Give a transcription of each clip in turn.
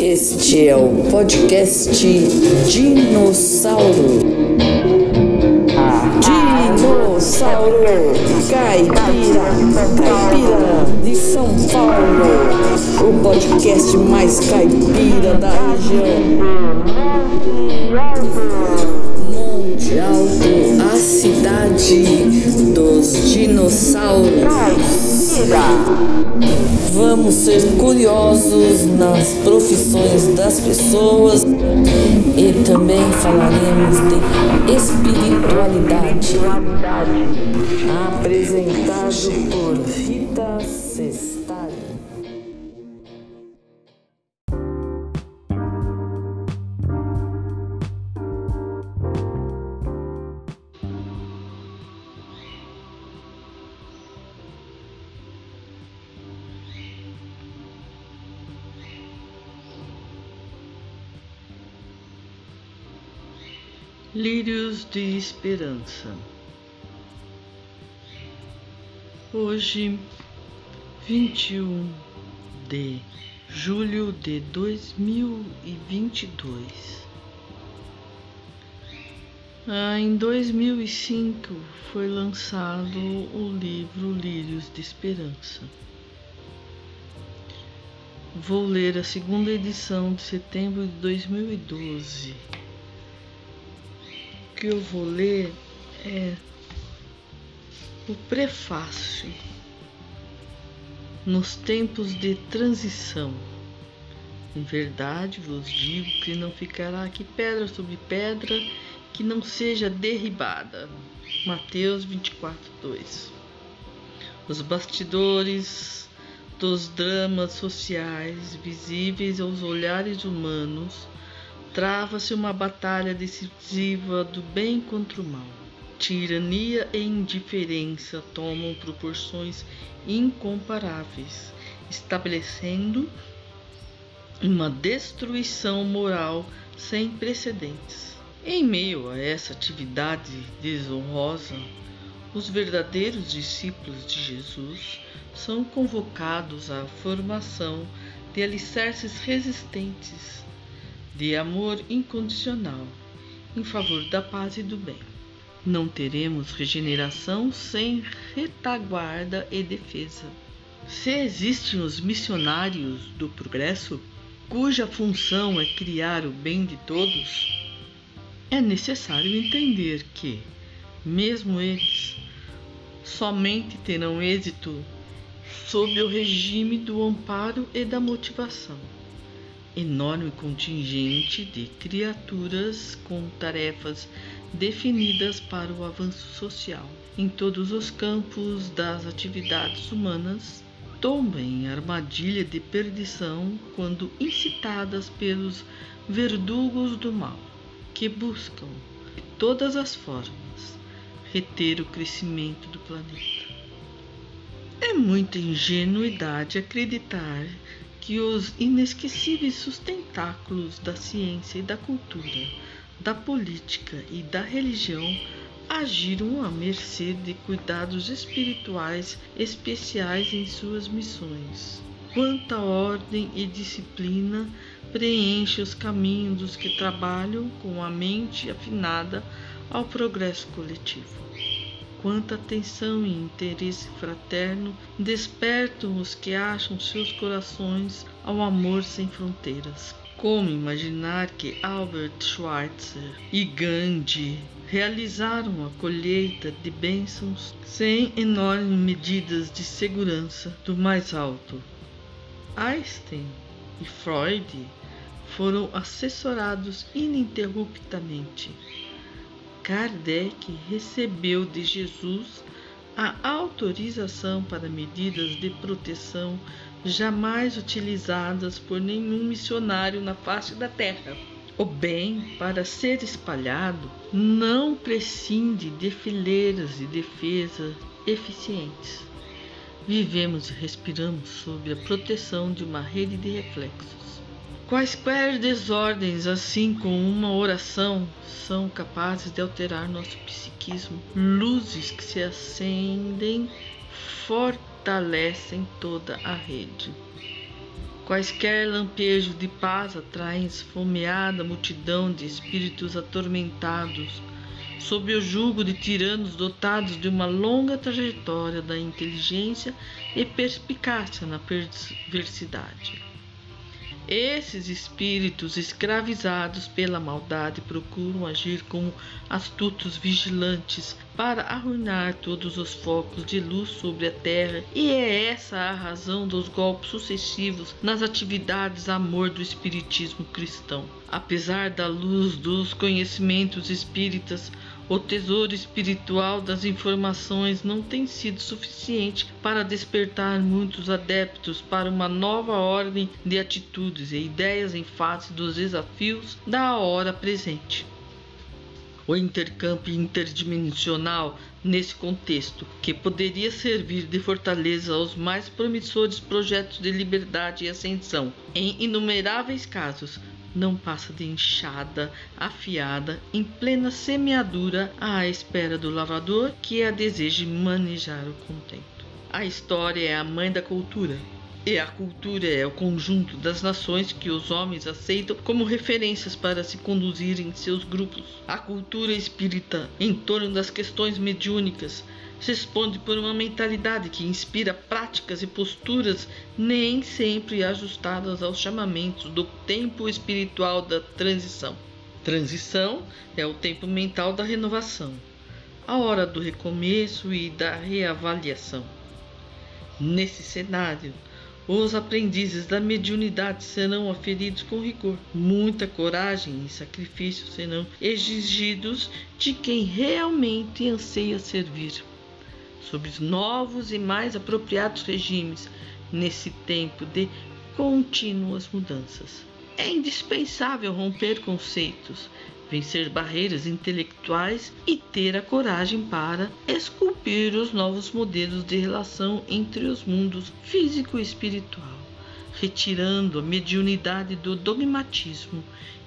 Este é o podcast Dinossauro. Dinossauro Caipira, Caipira de São Paulo. O podcast mais caipira da região. Cidade dos dinossauros. Vamos ser curiosos nas profissões das pessoas e também falaremos de espiritualidade. Apresentado por Rita Lírios de Esperança. Hoje, 21 de julho de 2022. Ah, em 2005 foi lançado o livro Lírios de Esperança. Vou ler a segunda edição de setembro de 2012 que eu vou ler é o prefácio. Nos tempos de transição, em verdade vos digo que não ficará aqui pedra sobre pedra que não seja derribada. Mateus 24, 2. Os bastidores dos dramas sociais visíveis aos olhares humanos trava-se uma batalha decisiva do bem contra o mal. Tirania e indiferença tomam proporções incomparáveis, estabelecendo uma destruição moral sem precedentes. Em meio a essa atividade desonrosa, os verdadeiros discípulos de Jesus são convocados à formação de alicerces resistentes de amor incondicional em favor da paz e do bem. Não teremos regeneração sem retaguarda e defesa. Se existem os missionários do progresso, cuja função é criar o bem de todos, é necessário entender que, mesmo eles, somente terão êxito sob o regime do amparo e da motivação enorme contingente de criaturas com tarefas definidas para o avanço social. Em todos os campos das atividades humanas, tombem armadilha de perdição quando incitadas pelos verdugos do mal, que buscam, de todas as formas, reter o crescimento do planeta. É muita ingenuidade acreditar que os inesquecíveis sustentáculos da ciência e da cultura, da política e da religião agiram à mercê de cuidados espirituais especiais em suas missões. Quanta ordem e disciplina preenche os caminhos dos que trabalham com a mente afinada ao progresso coletivo quanta atenção e interesse fraterno despertam os que acham seus corações ao amor sem fronteiras. Como imaginar que Albert Schweitzer e Gandhi realizaram a colheita de bênçãos sem enormes medidas de segurança do mais alto? Einstein e Freud foram assessorados ininterruptamente Kardec recebeu de Jesus a autorização para medidas de proteção jamais utilizadas por nenhum missionário na face da terra. O bem, para ser espalhado, não prescinde de fileiras de defesa eficientes. Vivemos e respiramos sob a proteção de uma rede de reflexos. Quaisquer desordens, assim como uma oração, são capazes de alterar nosso psiquismo. Luzes que se acendem fortalecem toda a rede. Quaisquer lampejos de paz atraem esfomeada multidão de espíritos atormentados, sob o jugo de tiranos dotados de uma longa trajetória da inteligência e perspicácia na perversidade. Esses espíritos escravizados pela maldade procuram agir como astutos vigilantes para arruinar todos os focos de luz sobre a terra, e é essa a razão dos golpes sucessivos nas atividades amor do espiritismo cristão. Apesar da luz dos conhecimentos espíritas, o tesouro espiritual das informações não tem sido suficiente para despertar muitos adeptos para uma nova ordem de atitudes e ideias em face dos desafios da hora presente. O intercâmbio interdimensional nesse contexto, que poderia servir de fortaleza aos mais promissores projetos de liberdade e ascensão, em inumeráveis casos, não passa de enxada afiada em plena semeadura à espera do lavrador que a deseje manejar o contento. A história é a mãe da cultura. E a cultura é o conjunto das nações que os homens aceitam como referências para se conduzirem em seus grupos. A cultura espírita, em torno das questões mediúnicas, responde por uma mentalidade que inspira práticas e posturas nem sempre ajustadas aos chamamentos do tempo espiritual da transição. Transição é o tempo mental da renovação, a hora do recomeço e da reavaliação. Nesse cenário, os aprendizes da mediunidade serão aferidos com rigor. Muita coragem e sacrifício serão exigidos de quem realmente anseia servir sobre os novos e mais apropriados regimes nesse tempo de contínuas mudanças. É indispensável romper conceitos, vencer barreiras intelectuais e ter a coragem para esculpir os novos modelos de relação entre os mundos físico e espiritual, retirando a mediunidade do dogmatismo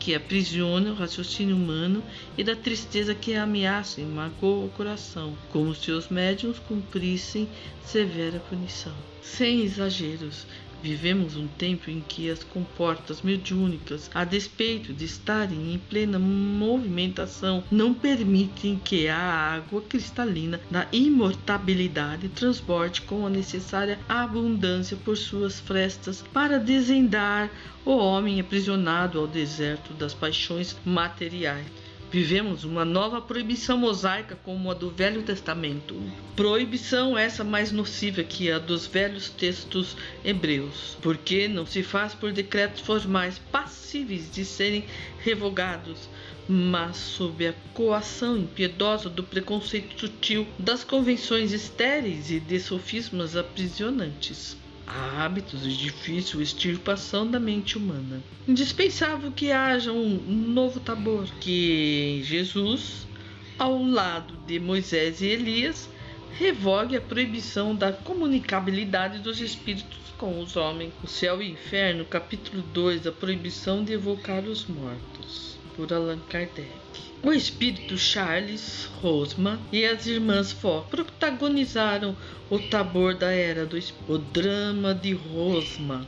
que aprisiona o raciocínio humano e da tristeza que ameaça e magoa o coração, como se os médiuns cumprissem severa punição. Sem exageros, Vivemos um tempo em que as comportas mediúnicas, a despeito de estarem em plena movimentação, não permitem que a água cristalina da imortabilidade transborde com a necessária abundância por suas frestas para desendar o homem aprisionado ao deserto das paixões materiais. Vivemos uma nova proibição mosaica como a do Velho Testamento. Proibição essa mais nociva que a dos velhos textos hebreus, porque não se faz por decretos formais passíveis de serem revogados, mas sob a coação impiedosa do preconceito sutil, das convenções estéreis e de sofismas aprisionantes há hábitos de difícil extirpação da mente humana. Indispensável que haja um novo Tabor, que Jesus, ao lado de Moisés e Elias, revogue a proibição da comunicabilidade dos espíritos com os homens. O céu e o inferno, capítulo 2, a proibição de evocar os mortos, por Allan Kardec. O espírito Charles Rosman e as irmãs Fox protagonizaram o Tabor da Era do O drama de Rosman,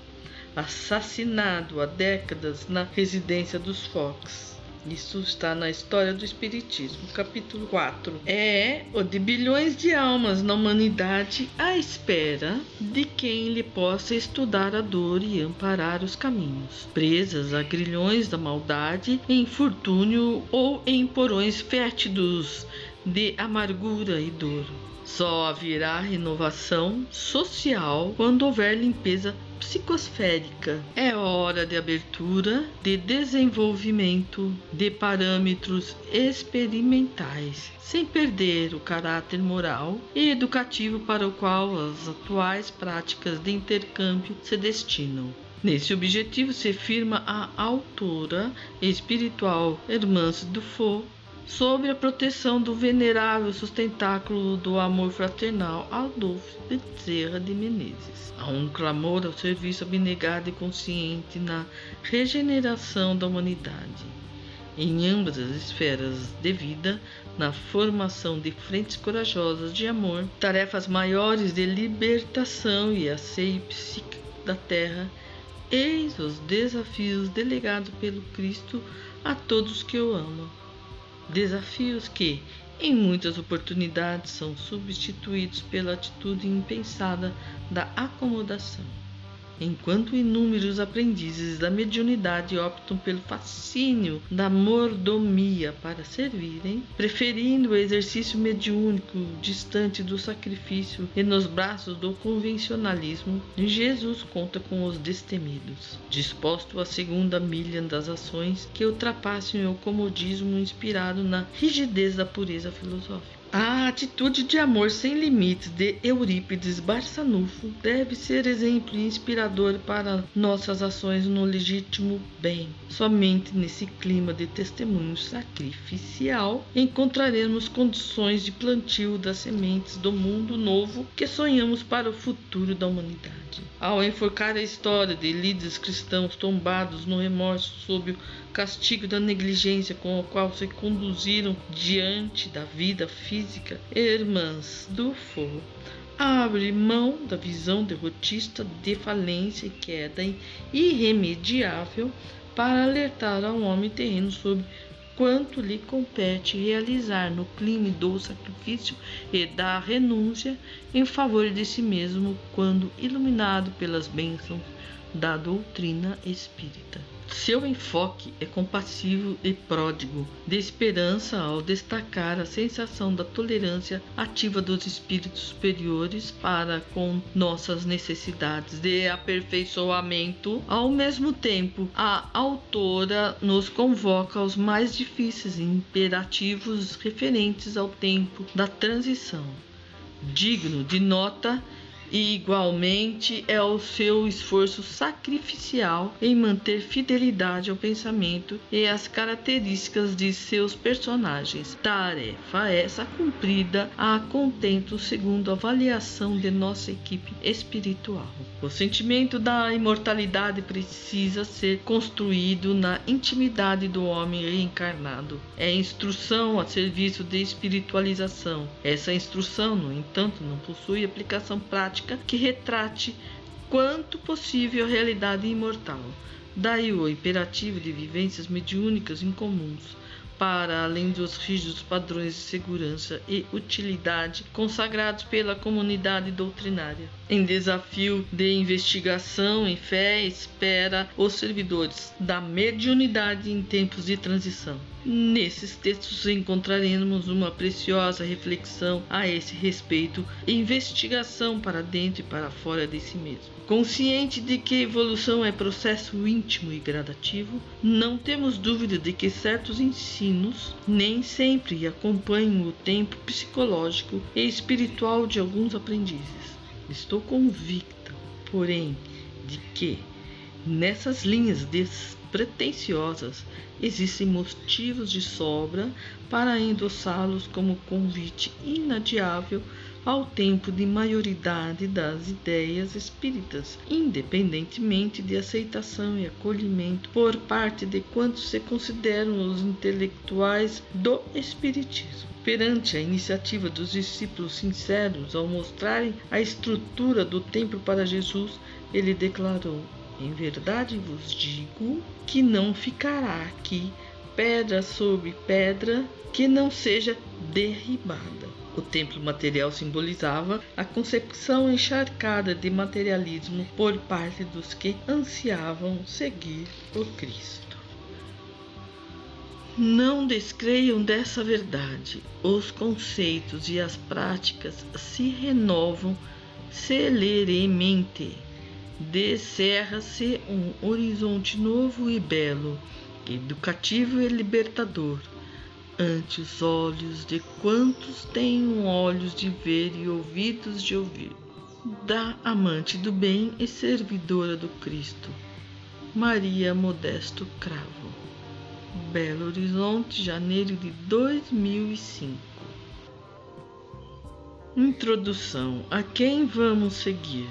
assassinado há décadas na residência dos Fox. Isso está na História do Espiritismo, capítulo 4. É o de bilhões de almas na humanidade à espera de quem lhe possa estudar a dor e amparar os caminhos, presas a grilhões da maldade, em infortúnio ou em porões fétidos de amargura e dor. Só haverá renovação social quando houver limpeza psicosférica. É hora de abertura, de desenvolvimento de parâmetros experimentais, sem perder o caráter moral e educativo para o qual as atuais práticas de intercâmbio se destinam. Nesse objetivo se firma a autora espiritual Hermance Dufault sobre a proteção do venerável sustentáculo do amor fraternal Adolfo Bezerra de Menezes. Há um clamor ao serviço abnegado e consciente na regeneração da humanidade. Em ambas as esferas de vida, na formação de frentes corajosas de amor, tarefas maiores de libertação e asseio psíquico da terra Eis os desafios delegados pelo Cristo a todos que o amam. Desafios que, em muitas oportunidades, são substituídos pela atitude impensada da acomodação enquanto inúmeros aprendizes da mediunidade optam pelo fascínio da mordomia para servirem, preferindo o exercício mediúnico distante do sacrifício e nos braços do convencionalismo, Jesus conta com os destemidos, disposto à segunda milha das ações que ultrapassem o comodismo inspirado na rigidez da pureza filosófica. A atitude de amor sem limites de Eurípides Barçanufo deve ser exemplo inspirador para nossas ações no legítimo bem. Somente nesse clima de testemunho sacrificial encontraremos condições de plantio das sementes do mundo novo que sonhamos para o futuro da humanidade. Ao enforcar a história de líderes cristãos tombados no remorso sob o castigo da negligência com a qual se conduziram diante da vida física, irmãs do fogo, abre mão da visão derrotista de falência e queda irremediável para alertar ao homem terreno sobre quanto lhe compete realizar no clima do sacrifício e da renúncia em favor de si mesmo quando iluminado pelas bênçãos da doutrina espírita. Seu enfoque é compassivo e pródigo, de esperança ao destacar a sensação da tolerância ativa dos espíritos superiores para com nossas necessidades de aperfeiçoamento. Ao mesmo tempo, a autora nos convoca aos mais difíceis imperativos referentes ao tempo da transição. Digno de nota e igualmente é o seu esforço sacrificial em manter fidelidade ao pensamento e às características de seus personagens. Tarefa essa cumprida a contento segundo a avaliação de nossa equipe espiritual. O sentimento da imortalidade precisa ser construído na intimidade do homem reencarnado. É instrução a serviço de espiritualização. Essa instrução, no entanto, não possui aplicação prática prática que retrate quanto possível a realidade imortal. Daí o imperativo de vivências mediúnicas incomuns, para além dos rígidos padrões de segurança e utilidade consagrados pela comunidade doutrinária. Em desafio de investigação e fé, espera os servidores da mediunidade em tempos de transição. Nesses textos encontraremos uma preciosa reflexão a esse respeito investigação para dentro e para fora de si mesmo. Consciente de que evolução é processo íntimo e gradativo, não temos dúvida de que certos ensinos nem sempre acompanham o tempo psicológico e espiritual de alguns aprendizes. Estou convicta, porém, de que nessas linhas despretensiosas existem motivos de sobra para endossá-los como convite inadiável ao tempo de maioridade das ideias espíritas, independentemente de aceitação e acolhimento por parte de quantos se consideram os intelectuais do espiritismo. Perante a iniciativa dos discípulos sinceros ao mostrarem a estrutura do templo para Jesus, ele declarou: em verdade vos digo que não ficará aqui pedra sobre pedra que não seja derribada. O templo material simbolizava a concepção encharcada de materialismo por parte dos que ansiavam seguir o Cristo. Não descreiam dessa verdade. Os conceitos e as práticas se renovam celeremente descerra-se um horizonte novo e belo, educativo e libertador, ante os olhos de quantos têm olhos de ver e ouvidos de ouvir. Da amante do bem e servidora do Cristo, Maria Modesto Cravo. Belo Horizonte, janeiro de 2005. Introdução: A quem vamos seguir?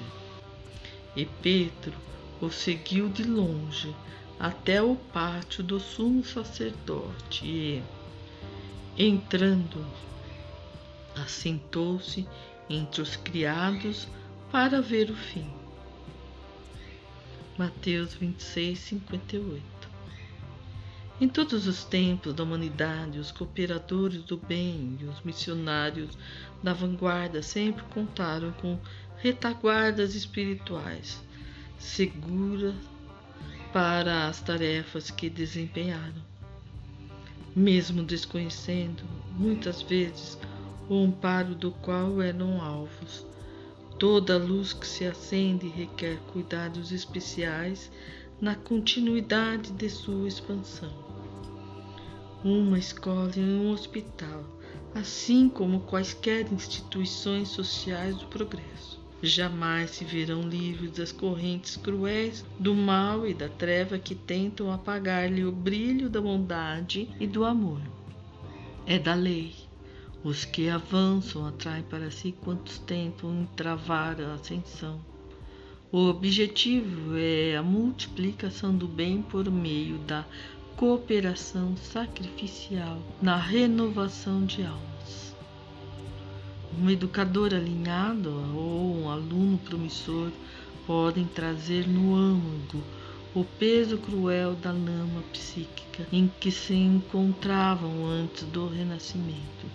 E Pedro o seguiu de longe até o pátio do sumo sacerdote e, entrando, assentou-se entre os criados para ver o fim. Mateus 26, 58. Em todos os tempos da humanidade, os cooperadores do bem e os missionários da vanguarda sempre contaram com retaguardas espirituais seguras para as tarefas que desempenharam. Mesmo desconhecendo, muitas vezes, o amparo do qual eram alvos, toda luz que se acende requer cuidados especiais na continuidade de sua expansão. Uma escola e um hospital, assim como quaisquer instituições sociais do progresso Jamais se verão livres das correntes cruéis do mal e da treva que tentam apagar-lhe o brilho da bondade e do amor. É da lei. Os que avançam atraem para si quantos tentam entravar a ascensão. O objetivo é a multiplicação do bem por meio da cooperação sacrificial na renovação de alma um educador alinhado ou um aluno promissor podem trazer no âmago o peso cruel da lama psíquica em que se encontravam antes do renascimento,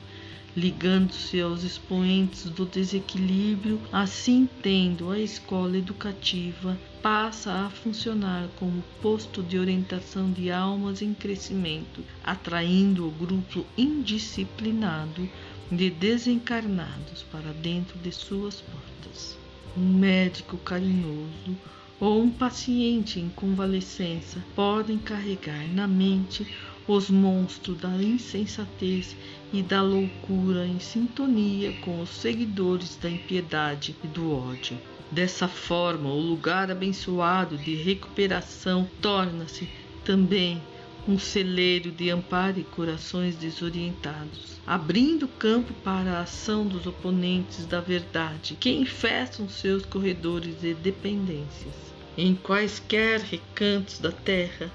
ligando-se aos expoentes do desequilíbrio, assim tendo a escola educativa passa a funcionar como posto de orientação de almas em crescimento, atraindo o grupo indisciplinado de desencarnados para dentro de suas portas. Um médico carinhoso ou um paciente em convalescença podem carregar na mente os monstros da insensatez e da loucura em sintonia com os seguidores da impiedade e do ódio. Dessa forma, o lugar abençoado de recuperação torna-se também um celeiro de amparo e corações desorientados, abrindo campo para a ação dos oponentes da verdade, que infestam seus corredores de dependências. Em quaisquer recantos da terra,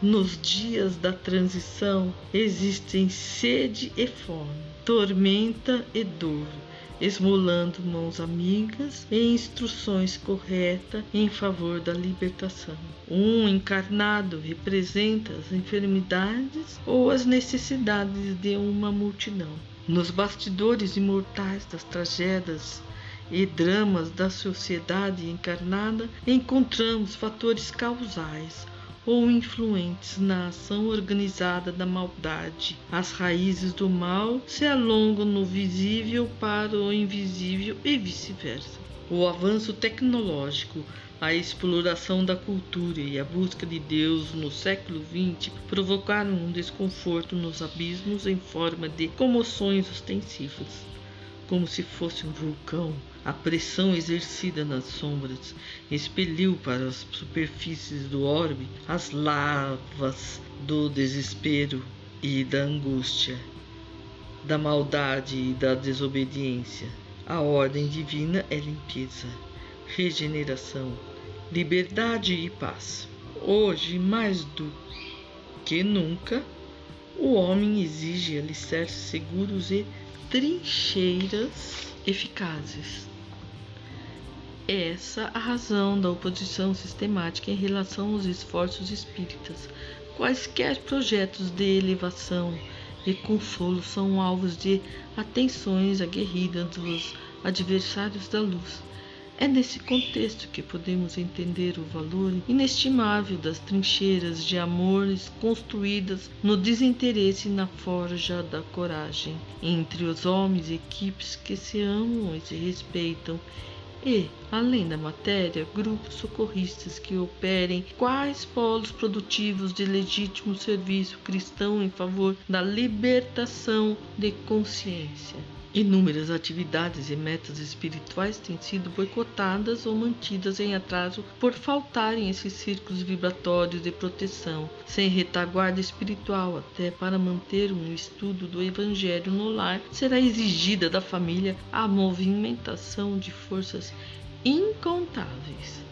nos dias da transição, existem sede e fome, tormenta e dor esmolando mãos amigas e instruções corretas em favor da libertação. Um encarnado representa as enfermidades ou as necessidades de uma multidão. Nos bastidores imortais das tragédias e dramas da sociedade encarnada, encontramos fatores causais ou influentes na ação organizada da maldade. As raízes do mal se alongam no visível para o invisível e vice-versa. O avanço tecnológico, a exploração da cultura e a busca de Deus no século XX provocaram um desconforto nos abismos em forma de comoções ostensivas como se fosse um vulcão. A pressão exercida nas sombras expeliu para as superfícies do orbe as lavas do desespero e da angústia, da maldade e da desobediência. A ordem divina é limpeza, regeneração, liberdade e paz. Hoje, mais do que nunca, o homem exige alicerces seguros e trincheiras eficazes. Essa a razão da oposição sistemática em relação aos esforços espíritas. Quaisquer projetos de elevação e consolo são alvos de atenções aguerridas dos adversários da luz é nesse contexto que podemos entender o valor inestimável das trincheiras de amores construídas no desinteresse e na forja da coragem entre os homens e equipes que se amam e se respeitam e, além da matéria, grupos socorristas que operem quais polos produtivos de legítimo serviço cristão em favor da libertação de consciência. Inúmeras atividades e metas espirituais têm sido boicotadas ou mantidas em atraso por faltarem esses círculos vibratórios de proteção, sem retaguarda espiritual, até para manter um estudo do Evangelho no lar, será exigida da família a movimentação de forças incontáveis.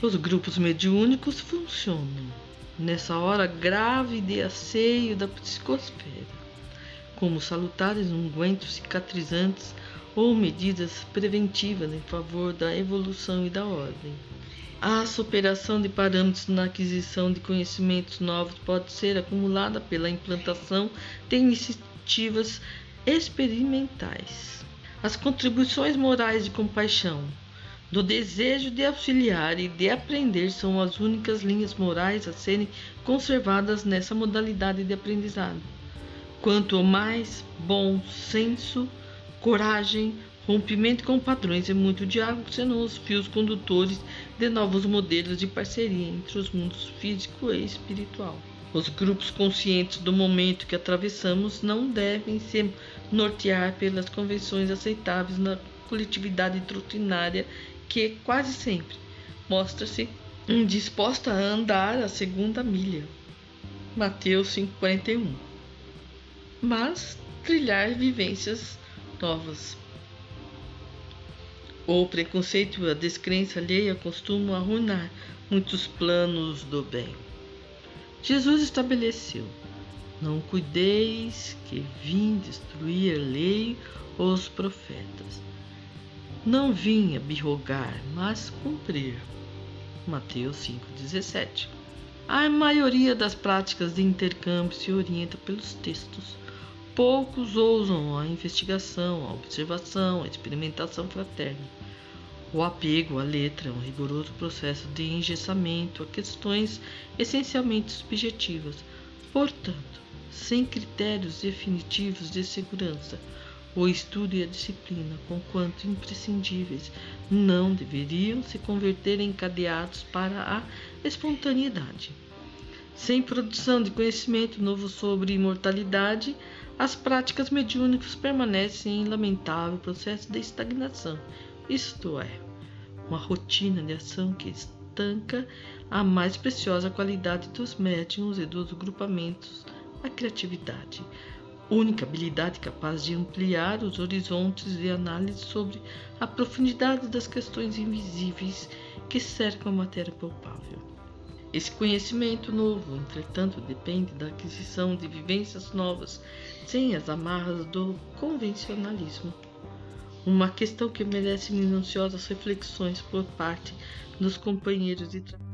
Os grupos mediúnicos funcionam nessa hora grave de asseio da psicosfera como salutares ungüentos cicatrizantes ou medidas preventivas em favor da evolução e da ordem. A superação de parâmetros na aquisição de conhecimentos novos pode ser acumulada pela implantação de iniciativas experimentais. As contribuições morais de compaixão, do desejo de auxiliar e de aprender são as únicas linhas morais a serem conservadas nessa modalidade de aprendizado. Quanto mais bom senso, coragem, rompimento com padrões e muito diálogo serão os fios condutores de novos modelos de parceria entre os mundos físico e espiritual. Os grupos conscientes do momento que atravessamos não devem se nortear pelas convenções aceitáveis na coletividade doutrinária que quase sempre mostra-se indisposta a andar a segunda milha. Mateus 5:41. Mas trilhar vivências novas. O preconceito e a descrença alheia costumam arruinar muitos planos do bem. Jesus estabeleceu: Não cuideis que vim destruir a lei ou os profetas. Não vim abirrogar, mas cumprir. Mateus 5,17 A maioria das práticas de intercâmbio se orienta pelos textos. Poucos ousam a investigação, a observação, a experimentação fraterna. O apego à letra é um rigoroso processo de engessamento a questões essencialmente subjetivas, portanto, sem critérios definitivos de segurança. O estudo e a disciplina, conquanto imprescindíveis, não deveriam se converter em cadeados para a espontaneidade. Sem produção de conhecimento novo sobre imortalidade, as práticas mediúnicas permanecem em lamentável processo de estagnação isto é, uma rotina de ação que estanca a mais preciosa qualidade dos médiums e dos grupamentos, a criatividade, única habilidade capaz de ampliar os horizontes de análise sobre a profundidade das questões invisíveis que cercam a matéria palpável. Esse conhecimento novo, entretanto, depende da aquisição de vivências novas, sem as amarras do convencionalismo. Uma questão que merece minuciosas reflexões por parte dos companheiros de trabalho.